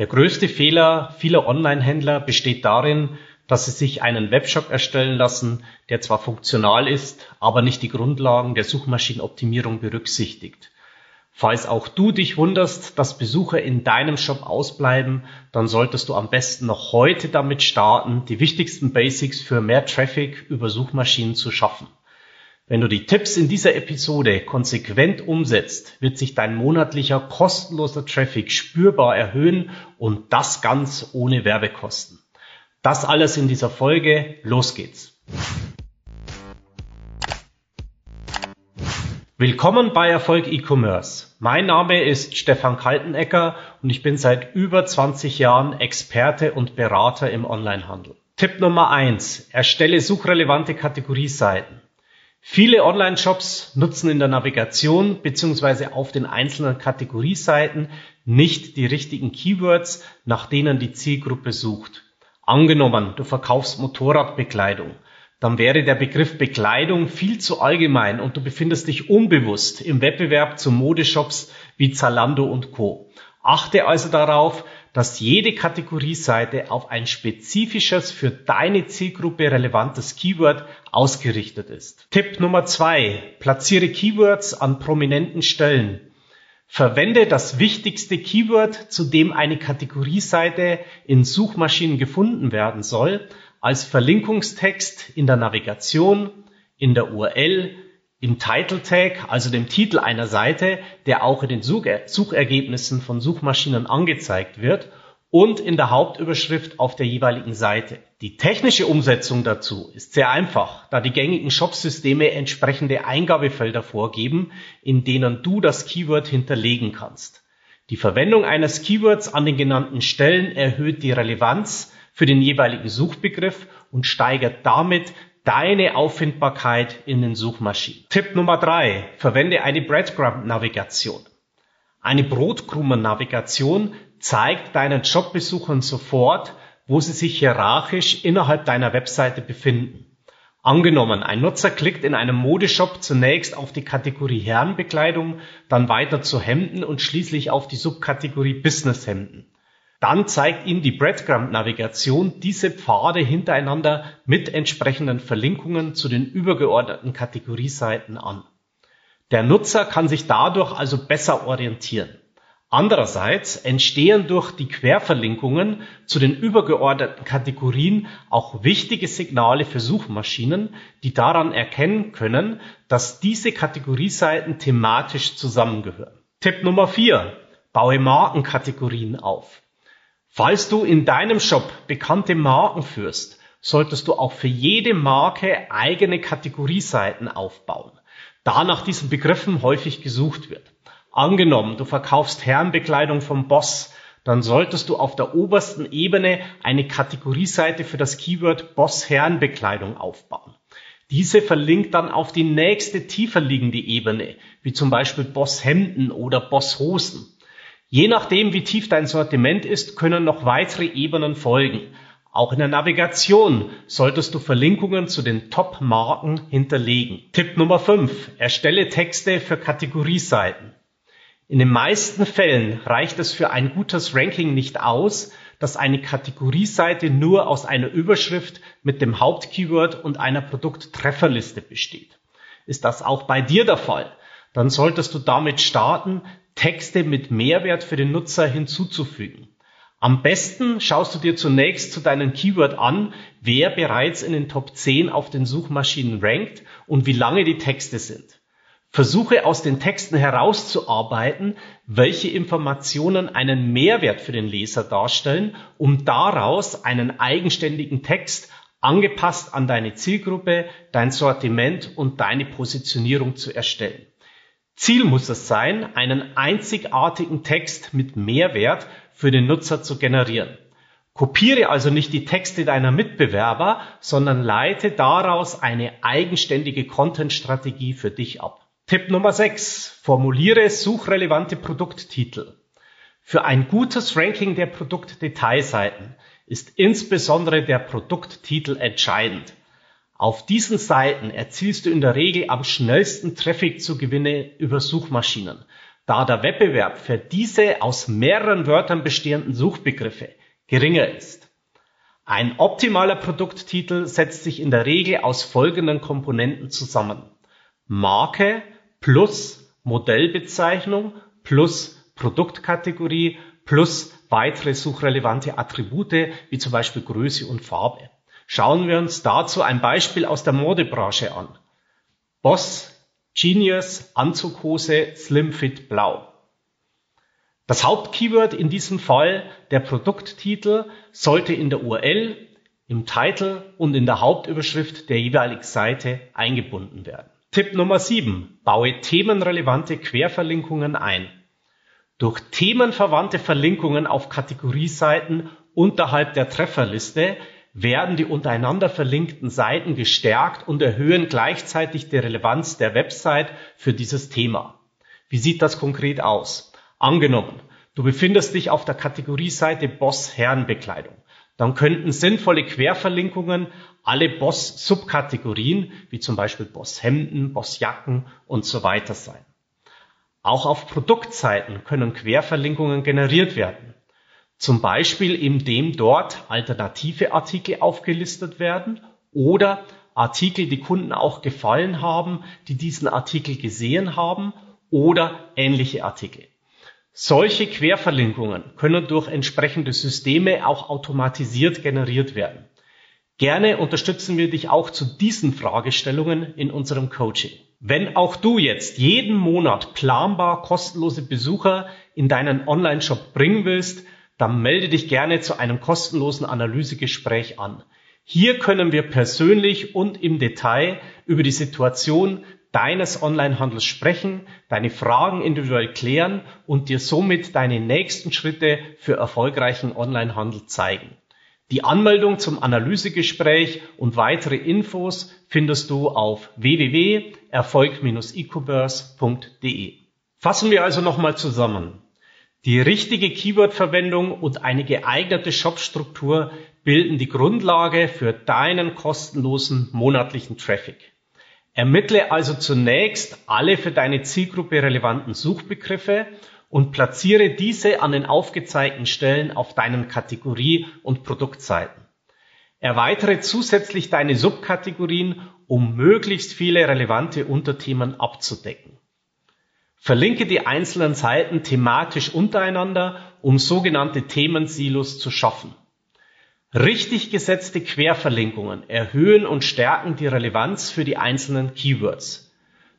Der größte Fehler vieler Online-Händler besteht darin, dass sie sich einen Webshop erstellen lassen, der zwar funktional ist, aber nicht die Grundlagen der Suchmaschinenoptimierung berücksichtigt. Falls auch du dich wunderst, dass Besucher in deinem Shop ausbleiben, dann solltest du am besten noch heute damit starten, die wichtigsten Basics für mehr Traffic über Suchmaschinen zu schaffen. Wenn du die Tipps in dieser Episode konsequent umsetzt, wird sich dein monatlicher kostenloser Traffic spürbar erhöhen und das ganz ohne Werbekosten. Das alles in dieser Folge. Los geht's. Willkommen bei Erfolg E-Commerce. Mein Name ist Stefan Kaltenecker und ich bin seit über 20 Jahren Experte und Berater im Onlinehandel. Tipp Nummer eins: Erstelle suchrelevante Kategorieseiten. Viele Online-Shops nutzen in der Navigation beziehungsweise auf den einzelnen Kategorieseiten nicht die richtigen Keywords, nach denen die Zielgruppe sucht. Angenommen, du verkaufst Motorradbekleidung, dann wäre der Begriff Bekleidung viel zu allgemein und du befindest dich unbewusst im Wettbewerb zu Modeshops wie Zalando und Co. Achte also darauf, dass jede Kategorieseite auf ein spezifisches für deine Zielgruppe relevantes Keyword ausgerichtet ist. Tipp Nummer zwei: Platziere Keywords an prominenten Stellen. Verwende das wichtigste Keyword, zu dem eine Kategorieseite in Suchmaschinen gefunden werden soll, als Verlinkungstext in der Navigation, in der URL, im Title Tag, also dem Titel einer Seite, der auch in den Suchergebnissen von Suchmaschinen angezeigt wird und in der Hauptüberschrift auf der jeweiligen Seite. Die technische Umsetzung dazu ist sehr einfach, da die gängigen Shop-Systeme entsprechende Eingabefelder vorgeben, in denen du das Keyword hinterlegen kannst. Die Verwendung eines Keywords an den genannten Stellen erhöht die Relevanz für den jeweiligen Suchbegriff und steigert damit deine Auffindbarkeit in den Suchmaschinen. Tipp Nummer drei: Verwende eine Breadcrumb-Navigation. Eine Brotkrumen-Navigation zeigt deinen Jobbesuchern sofort, wo sie sich hierarchisch innerhalb deiner Webseite befinden. Angenommen, ein Nutzer klickt in einem Modeshop zunächst auf die Kategorie Herrenbekleidung, dann weiter zu Hemden und schließlich auf die Subkategorie Businesshemden. Dann zeigt Ihnen die Breadcrumb-Navigation diese Pfade hintereinander mit entsprechenden Verlinkungen zu den übergeordneten Kategorieseiten an. Der Nutzer kann sich dadurch also besser orientieren. Andererseits entstehen durch die Querverlinkungen zu den übergeordneten Kategorien auch wichtige Signale für Suchmaschinen, die daran erkennen können, dass diese Kategorieseiten thematisch zusammengehören. Tipp Nummer vier: Baue Markenkategorien auf. Falls du in deinem Shop bekannte Marken führst, solltest du auch für jede Marke eigene Kategorieseiten aufbauen, da nach diesen Begriffen häufig gesucht wird. Angenommen, du verkaufst Herrenbekleidung vom Boss, dann solltest du auf der obersten Ebene eine Kategorieseite für das Keyword Boss Herrenbekleidung aufbauen. Diese verlinkt dann auf die nächste tiefer liegende Ebene, wie zum Beispiel Boss Hemden oder Boss Hosen. Je nachdem, wie tief dein Sortiment ist, können noch weitere Ebenen folgen. Auch in der Navigation solltest du Verlinkungen zu den Top-Marken hinterlegen. Tipp Nummer 5. Erstelle Texte für Kategorieseiten. In den meisten Fällen reicht es für ein gutes Ranking nicht aus, dass eine Kategorieseite nur aus einer Überschrift mit dem Hauptkeyword und einer Produkttrefferliste besteht. Ist das auch bei dir der Fall? Dann solltest du damit starten, Texte mit Mehrwert für den Nutzer hinzuzufügen. Am besten schaust du dir zunächst zu deinem Keyword an, wer bereits in den Top 10 auf den Suchmaschinen rankt und wie lange die Texte sind. Versuche aus den Texten herauszuarbeiten, welche Informationen einen Mehrwert für den Leser darstellen, um daraus einen eigenständigen Text angepasst an deine Zielgruppe, dein Sortiment und deine Positionierung zu erstellen. Ziel muss es sein, einen einzigartigen Text mit Mehrwert für den Nutzer zu generieren. Kopiere also nicht die Texte deiner Mitbewerber, sondern leite daraus eine eigenständige Content-Strategie für dich ab. Tipp Nummer 6. Formuliere suchrelevante Produkttitel. Für ein gutes Ranking der Produktdetailseiten ist insbesondere der Produkttitel entscheidend. Auf diesen Seiten erzielst du in der Regel am schnellsten Traffic zu Gewinne über Suchmaschinen, da der Wettbewerb für diese aus mehreren Wörtern bestehenden Suchbegriffe geringer ist. Ein optimaler Produkttitel setzt sich in der Regel aus folgenden Komponenten zusammen. Marke plus Modellbezeichnung plus Produktkategorie plus weitere suchrelevante Attribute wie zum Beispiel Größe und Farbe. Schauen wir uns dazu ein Beispiel aus der Modebranche an. Boss Genius Anzughose Slim Fit Blau. Das Hauptkeyword in diesem Fall, der Produkttitel, sollte in der URL, im Titel und in der Hauptüberschrift der jeweiligen Seite eingebunden werden. Tipp Nummer 7. Baue themenrelevante Querverlinkungen ein. Durch themenverwandte Verlinkungen auf Kategorieseiten unterhalb der Trefferliste werden die untereinander verlinkten Seiten gestärkt und erhöhen gleichzeitig die Relevanz der Website für dieses Thema. Wie sieht das konkret aus? Angenommen, du befindest dich auf der Kategorieseite Boss Herrenbekleidung. Dann könnten sinnvolle Querverlinkungen alle Boss Subkategorien, wie zum Beispiel Boss Hemden, Boss Jacken und so weiter sein. Auch auf Produktseiten können Querverlinkungen generiert werden. Zum Beispiel indem dort alternative Artikel aufgelistet werden oder Artikel, die Kunden auch gefallen haben, die diesen Artikel gesehen haben oder ähnliche Artikel. Solche Querverlinkungen können durch entsprechende Systeme auch automatisiert generiert werden. Gerne unterstützen wir dich auch zu diesen Fragestellungen in unserem Coaching. Wenn auch du jetzt jeden Monat planbar kostenlose Besucher in deinen Online-Shop bringen willst, dann melde dich gerne zu einem kostenlosen Analysegespräch an. Hier können wir persönlich und im Detail über die Situation deines Onlinehandels sprechen, deine Fragen individuell klären und dir somit deine nächsten Schritte für erfolgreichen Onlinehandel zeigen. Die Anmeldung zum Analysegespräch und weitere Infos findest du auf www.erfolg-ecommerce.de. Fassen wir also nochmal zusammen. Die richtige Keyword-Verwendung und eine geeignete Shop-Struktur bilden die Grundlage für deinen kostenlosen monatlichen Traffic. Ermittle also zunächst alle für deine Zielgruppe relevanten Suchbegriffe und platziere diese an den aufgezeigten Stellen auf deinen Kategorie- und Produktseiten. Erweitere zusätzlich deine Subkategorien, um möglichst viele relevante Unterthemen abzudecken. Verlinke die einzelnen Seiten thematisch untereinander, um sogenannte Themensilos zu schaffen. Richtig gesetzte Querverlinkungen erhöhen und stärken die Relevanz für die einzelnen Keywords.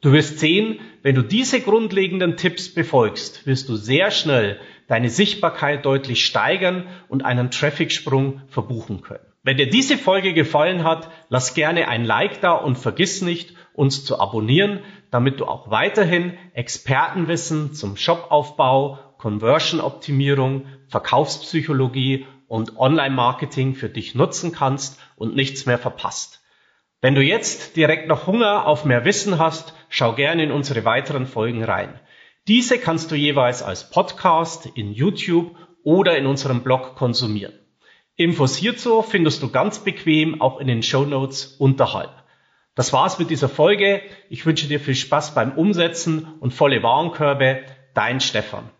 Du wirst sehen, wenn du diese grundlegenden Tipps befolgst, wirst du sehr schnell deine Sichtbarkeit deutlich steigern und einen Traffic-Sprung verbuchen können. Wenn dir diese Folge gefallen hat, lass gerne ein Like da und vergiss nicht, uns zu abonnieren, damit du auch weiterhin Expertenwissen zum Shopaufbau, Conversion-Optimierung, Verkaufspsychologie und Online-Marketing für dich nutzen kannst und nichts mehr verpasst. Wenn du jetzt direkt noch Hunger auf mehr Wissen hast, schau gerne in unsere weiteren Folgen rein. Diese kannst du jeweils als Podcast in YouTube oder in unserem Blog konsumieren. Infos hierzu findest du ganz bequem auch in den Show Notes unterhalb. Das war's mit dieser Folge. Ich wünsche dir viel Spaß beim Umsetzen und volle Warenkörbe. Dein Stefan.